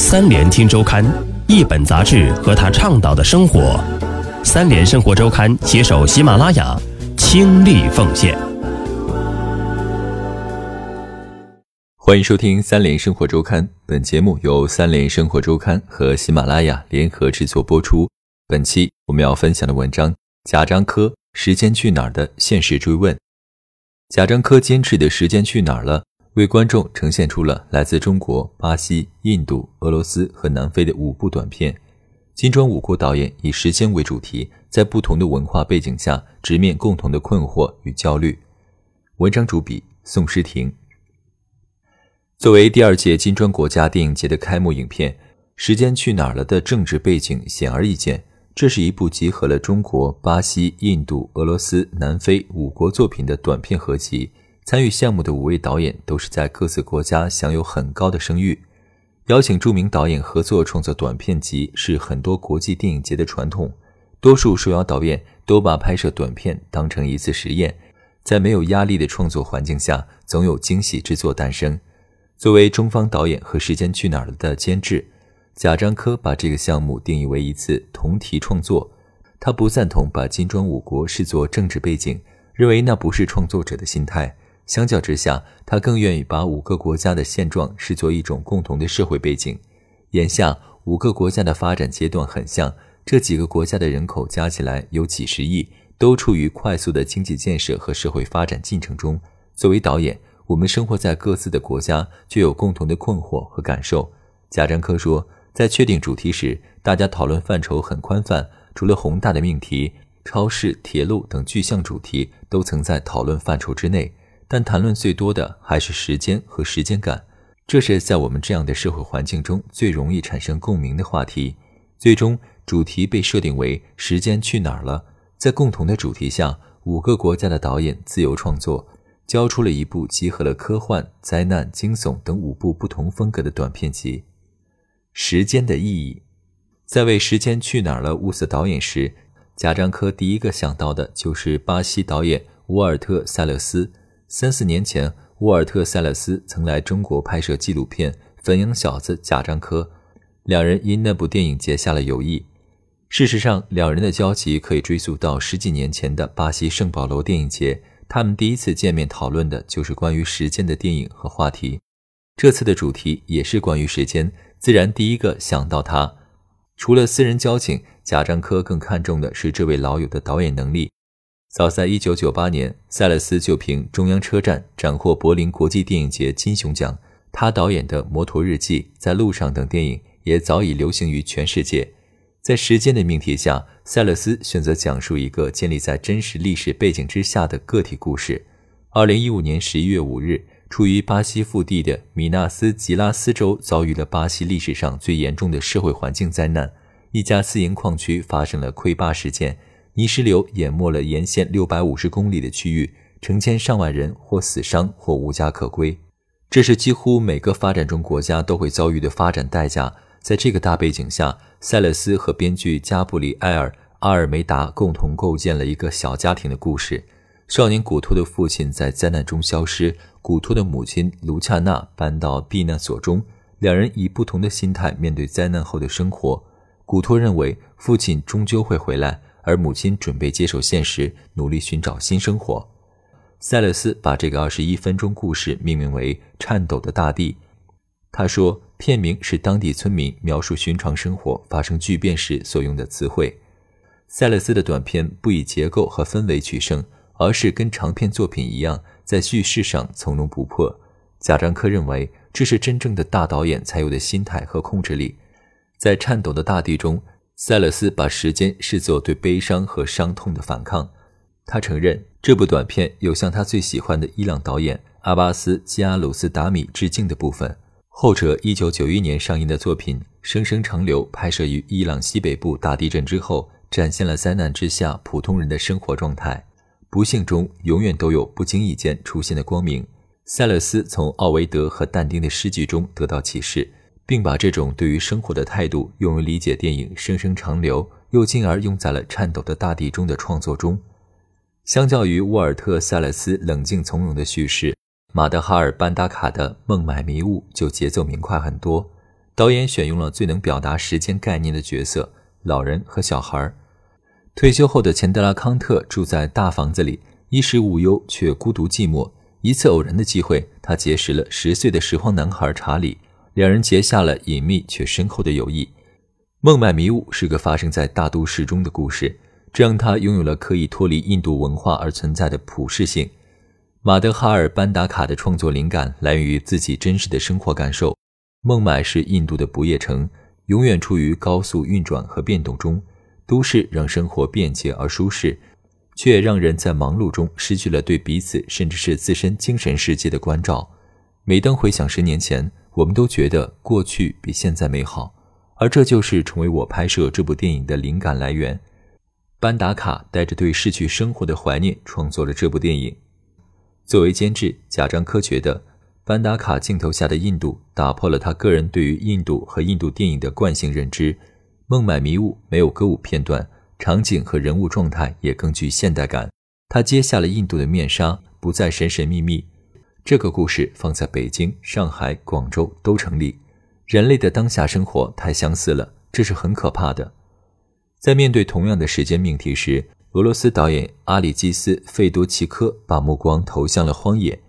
三联听周刊，一本杂志和他倡导的生活。三联生活周刊携手喜马拉雅，倾力奉献。欢迎收听三联生活周刊，本节目由三联生活周刊和喜马拉雅联合制作播出。本期我们要分享的文章《贾樟柯时间去哪儿》的现实追问。贾樟柯坚持的《时间去哪儿了》。为观众呈现出了来自中国、巴西、印度、俄罗斯和南非的五部短片。金砖五国导演以时间为主题，在不同的文化背景下，直面共同的困惑与焦虑。文章主笔宋诗婷。作为第二届金砖国家电影节的开幕影片，《时间去哪儿了》的政治背景显而易见，这是一部集合了中国、巴西、印度、俄罗斯、南非五国作品的短片合集。参与项目的五位导演都是在各自国家享有很高的声誉。邀请著名导演合作创作短片集是很多国际电影节的传统。多数受邀导演都把拍摄短片当成一次实验，在没有压力的创作环境下，总有惊喜之作诞生。作为中方导演和《时间去哪儿了》的监制，贾樟柯把这个项目定义为一次同题创作。他不赞同把金砖五国视作政治背景，认为那不是创作者的心态。相较之下，他更愿意把五个国家的现状视作一种共同的社会背景。眼下，五个国家的发展阶段很像，这几个国家的人口加起来有几十亿，都处于快速的经济建设和社会发展进程中。作为导演，我们生活在各自的国家，却有共同的困惑和感受。贾樟柯说，在确定主题时，大家讨论范畴很宽泛，除了宏大的命题，超市、铁路等具象主题都曾在讨论范畴之内。但谈论最多的还是时间和时间感，这是在我们这样的社会环境中最容易产生共鸣的话题。最终，主题被设定为“时间去哪儿了”。在共同的主题下，五个国家的导演自由创作，交出了一部集合了科幻、灾难、惊悚等五部不同风格的短片集。时间的意义，在为《时间去哪儿了》物色导演时，贾樟柯第一个想到的就是巴西导演沃尔特·塞勒斯。三四年前，沃尔特·塞勒斯曾来中国拍摄纪录片《汾阳小子》，贾樟柯，两人因那部电影结下了友谊。事实上，两人的交集可以追溯到十几年前的巴西圣保罗电影节，他们第一次见面讨论的就是关于时间的电影和话题。这次的主题也是关于时间，自然第一个想到他。除了私人交情，贾樟柯更看重的是这位老友的导演能力。早在1998年，塞勒斯就凭《中央车站》斩获柏林国际电影节金熊奖。他导演的《摩托日记》《在路上》等电影也早已流行于全世界。在时间的命题下，塞勒斯选择讲述一个建立在真实历史背景之下的个体故事。2015年11月5日，处于巴西腹地的米纳斯吉拉斯州遭遇了巴西历史上最严重的社会环境灾难，一家私营矿区发生了溃坝事件。泥石流淹没了沿线六百五十公里的区域，成千上万人或死伤或无家可归。这是几乎每个发展中国家都会遭遇的发展代价。在这个大背景下，塞勒斯和编剧加布里埃尔·阿尔梅达共同构建了一个小家庭的故事。少年古托的父亲在灾难中消失，古托的母亲卢恰娜搬到避难所中，两人以不同的心态面对灾难后的生活。古托认为父亲终究会回来。而母亲准备接受现实，努力寻找新生活。塞勒斯把这个二十一分钟故事命名为《颤抖的大地》。他说，片名是当地村民描述寻常生活发生巨变时所用的词汇。塞勒斯的短片不以结构和氛围取胜，而是跟长片作品一样，在叙事上从容不迫。贾樟柯认为，这是真正的大导演才有的心态和控制力。在《颤抖的大地》中。塞勒斯把时间视作对悲伤和伤痛的反抗。他承认这部短片有向他最喜欢的伊朗导演阿巴斯·基阿鲁斯达米致敬的部分。后者1991年上映的作品《生生长流》拍摄于伊朗西北部大地震之后，展现了灾难之下普通人的生活状态。不幸中永远都有不经意间出现的光明。塞勒斯从奥维德和但丁的诗句中得到启示。并把这种对于生活的态度用于理解电影《生生长流》，又进而用在了《颤抖的大地》中的创作中。相较于沃尔特·塞勒斯冷静从容的叙事，马德哈尔·班达卡的《孟买迷雾》就节奏明快很多。导演选用了最能表达时间概念的角色——老人和小孩。退休后的钱德拉康特住在大房子里，衣食无忧却孤独寂寞。一次偶然的机会，他结识了十岁的拾荒男孩查理，两人结下了隐秘却深厚的友谊。孟买迷雾是个发生在大都市中的故事，这让他拥有了可以脱离印度文化而存在的普适性。马德哈尔·班达卡的创作灵感来源于自己真实的生活感受。孟买是印度的不夜城，永远处于高速运转和变动中。都市让生活便捷而舒适，却让人在忙碌中失去了对彼此甚至是自身精神世界的关照。每当回想十年前，我们都觉得过去比现在美好，而这就是成为我拍摄这部电影的灵感来源。班达卡带着对逝去生活的怀念创作了这部电影。作为监制，贾樟柯觉得班达卡镜头下的印度打破了他个人对于印度和印度电影的惯性认知。孟买迷雾没有歌舞片段，场景和人物状态也更具现代感。他揭下了印度的面纱，不再神神秘秘。这个故事放在北京、上海、广州都成立。人类的当下生活太相似了，这是很可怕的。在面对同样的时间命题时，俄罗斯导演阿里基斯·费多奇科把目光投向了荒野。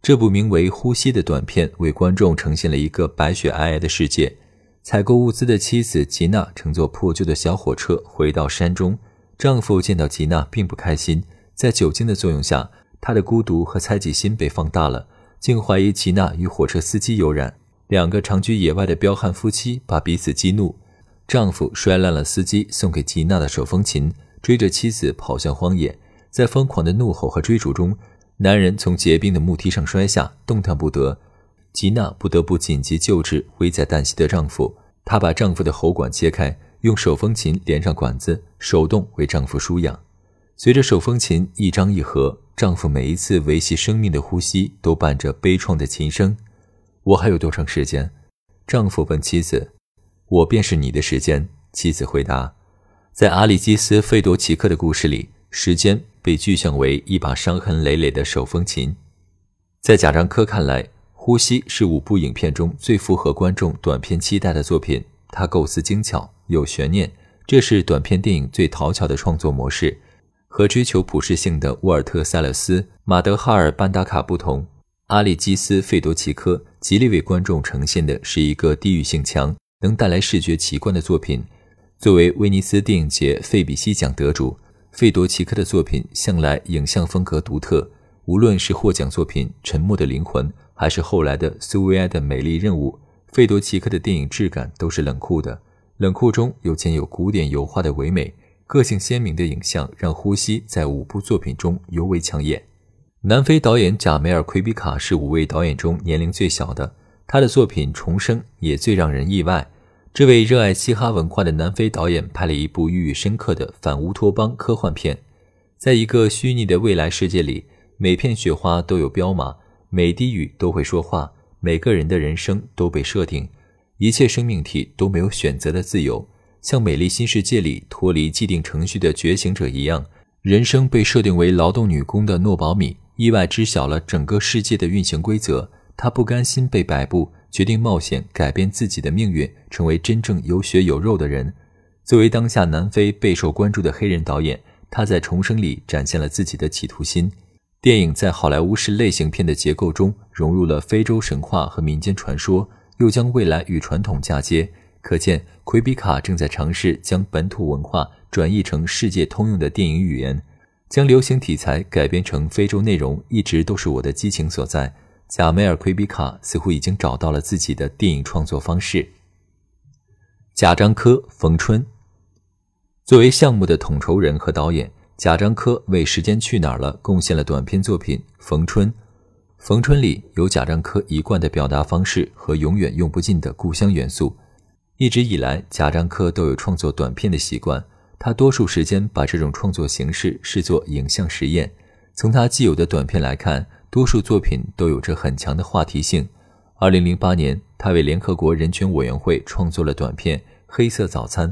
这部名为《呼吸》的短片为观众呈现了一个白雪皑皑的世界。采购物资的妻子吉娜乘坐破旧的小火车回到山中，丈夫见到吉娜并不开心，在酒精的作用下，他的孤独和猜忌心被放大了，竟怀疑吉娜与火车司机有染。两个长居野外的彪悍夫妻把彼此激怒，丈夫摔烂了司机送给吉娜的手风琴，追着妻子跑向荒野，在疯狂的怒吼和追逐中，男人从结冰的木梯上摔下，动弹不得。吉娜不得不紧急救治危在旦夕的丈夫。她把丈夫的喉管切开，用手风琴连上管子，手动为丈夫输氧。随着手风琴一张一合，丈夫每一次维系生命的呼吸都伴着悲怆的琴声。我还有多长时间？丈夫问妻子。我便是你的时间。妻子回答。在阿里基斯·费多奇克的故事里，时间被具象为一把伤痕累累的手风琴。在贾樟柯看来。《呼吸》是五部影片中最符合观众短片期待的作品。它构思精巧，有悬念，这是短片电影最讨巧的创作模式。和追求普适性的沃尔特·塞勒斯、马德哈尔·班达卡不同，阿里基斯·费多奇科极力为观众呈现的是一个地域性强、能带来视觉奇观的作品。作为威尼斯电影节费比西奖得主，费多奇科的作品向来影像风格独特。无论是获奖作品《沉默的灵魂》。还是后来的苏维埃的美丽任务，费多奇科的电影质感都是冷酷的，冷酷中又兼有古典油画的唯美，个性鲜明的影像让《呼吸》在五部作品中尤为抢眼。南非导演贾梅尔·奎比卡是五位导演中年龄最小的，他的作品《重生》也最让人意外。这位热爱嘻哈文化的南非导演拍了一部寓意深刻的反乌托邦科幻片，在一个虚拟的未来世界里，每片雪花都有标码。每滴雨都会说话，每个人的人生都被设定，一切生命体都没有选择的自由，像美丽新世界里脱离既定程序的觉醒者一样。人生被设定为劳动女工的诺宝米，意外知晓了整个世界的运行规则。她不甘心被摆布，决定冒险改变自己的命运，成为真正有血有肉的人。作为当下南非备受关注的黑人导演，他在《重生》里展现了自己的企图心。电影在好莱坞式类型片的结构中融入了非洲神话和民间传说，又将未来与传统嫁接，可见奎比卡正在尝试将本土文化转译成世界通用的电影语言，将流行题材改编成非洲内容，一直都是我的激情所在。贾梅尔·奎比卡似乎已经找到了自己的电影创作方式。贾樟柯、冯春作为项目的统筹人和导演。贾樟柯为《时间去哪儿了》贡献了短片作品《逢春》。《逢春》里有贾樟柯一贯的表达方式和永远用不尽的故乡元素。一直以来，贾樟柯都有创作短片的习惯，他多数时间把这种创作形式视作影像实验。从他既有的短片来看，多数作品都有着很强的话题性。2008年，他为联合国人权委员会创作了短片《黑色早餐》，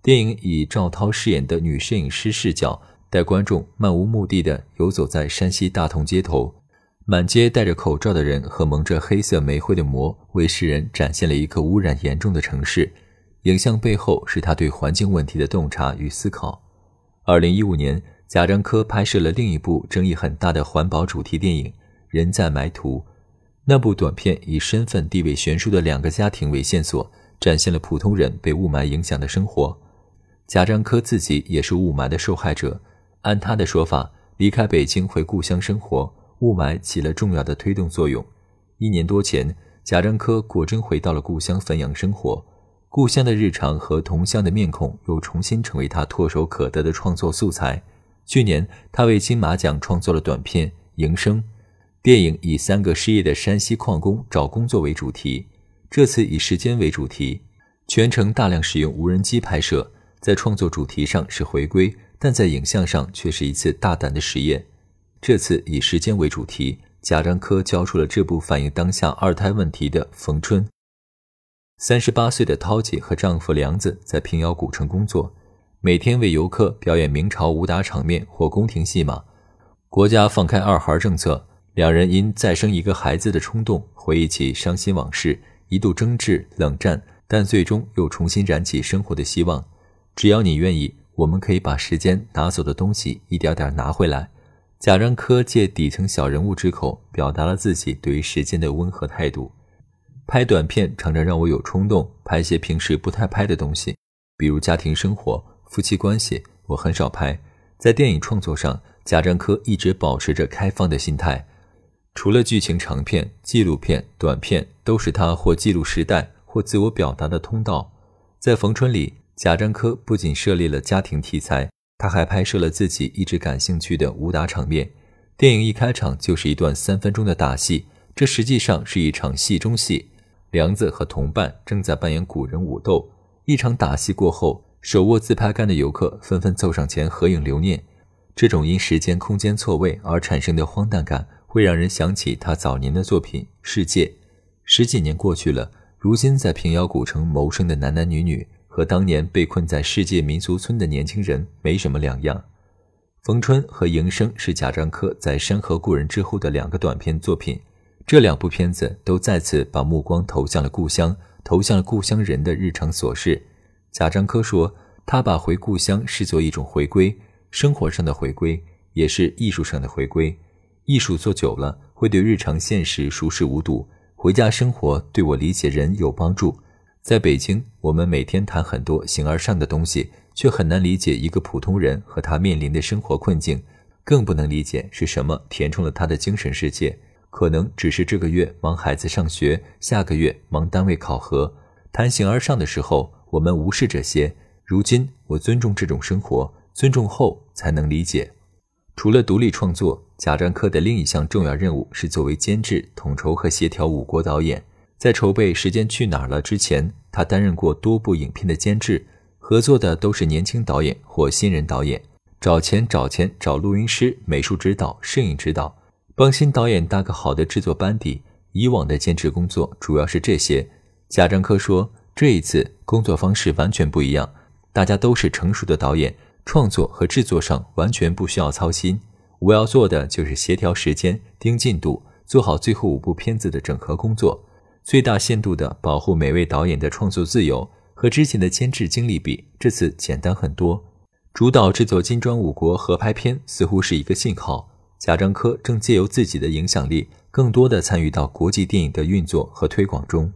电影以赵涛饰演的女摄影师视角。带观众漫无目的地游走在山西大同街头，满街戴着口罩的人和蒙着黑色煤灰的膜，为世人展现了一个污染严重的城市。影像背后是他对环境问题的洞察与思考。二零一五年，贾樟柯拍摄了另一部争议很大的环保主题电影《人在埋土》。那部短片以身份地位悬殊的两个家庭为线索，展现了普通人被雾霾影响的生活。贾樟柯自己也是雾霾的受害者。按他的说法，离开北京回故乡生活，雾霾起了重要的推动作用。一年多前，贾樟柯果真回到了故乡汾阳生活，故乡的日常和同乡的面孔又重新成为他唾手可得的创作素材。去年，他为金马奖创作了短片《营生》，电影以三个失业的山西矿工找工作为主题，这次以时间为主题，全程大量使用无人机拍摄。在创作主题上是回归，但在影像上却是一次大胆的实验。这次以时间为主题，贾樟柯交出了这部反映当下二胎问题的《逢春》。三十八岁的涛姐和丈夫梁子在平遥古城工作，每天为游客表演明朝武打场面或宫廷戏码。国家放开二孩政策，两人因再生一个孩子的冲动，回忆起伤心往事，一度争执冷战，但最终又重新燃起生活的希望。只要你愿意，我们可以把时间拿走的东西一点点拿回来。贾樟柯借底层小人物之口，表达了自己对于时间的温和态度。拍短片常常让我有冲动，拍些平时不太拍的东西，比如家庭生活、夫妻关系，我很少拍。在电影创作上，贾樟柯一直保持着开放的心态。除了剧情长片、纪录片、短片，都是他或记录时代或自我表达的通道。在《逢春》里。贾樟柯不仅设立了家庭题材，他还拍摄了自己一直感兴趣的武打场面。电影一开场就是一段三分钟的打戏，这实际上是一场戏中戏。梁子和同伴正在扮演古人武斗。一场打戏过后，手握自拍杆的游客纷纷凑上前合影留念。这种因时间空间错位而产生的荒诞感，会让人想起他早年的作品《世界》。十几年过去了，如今在平遥古城谋生的男男女女。和当年被困在世界民俗村的年轻人没什么两样。冯春和迎生是贾樟柯在《山河故人》之后的两个短片作品，这两部片子都再次把目光投向了故乡，投向了故乡人的日常琐事。贾樟柯说，他把回故乡视作一种回归，生活上的回归，也是艺术上的回归。艺术做久了，会对日常现实熟视无睹；回家生活，对我理解人有帮助。在北京，我们每天谈很多形而上的东西，却很难理解一个普通人和他面临的生活困境，更不能理解是什么填充了他的精神世界。可能只是这个月忙孩子上学，下个月忙单位考核。谈形而上的时候，我们无视这些。如今，我尊重这种生活，尊重后才能理解。除了独立创作，贾樟柯的另一项重要任务是作为监制、统筹和协调五国导演。在筹备《时间去哪儿了》之前，他担任过多部影片的监制，合作的都是年轻导演或新人导演。找钱找钱找录音师、美术指导、摄影指导，帮新导演搭个好的制作班底。以往的监制工作主要是这些。贾樟柯说：“这一次工作方式完全不一样，大家都是成熟的导演，创作和制作上完全不需要操心。我要做的就是协调时间、盯进度，做好最后五部片子的整合工作。”最大限度地保护每位导演的创作自由，和之前的监制经历比，这次简单很多。主导制作金砖五国合拍片似乎是一个信号，贾樟柯正借由自己的影响力，更多地参与到国际电影的运作和推广中。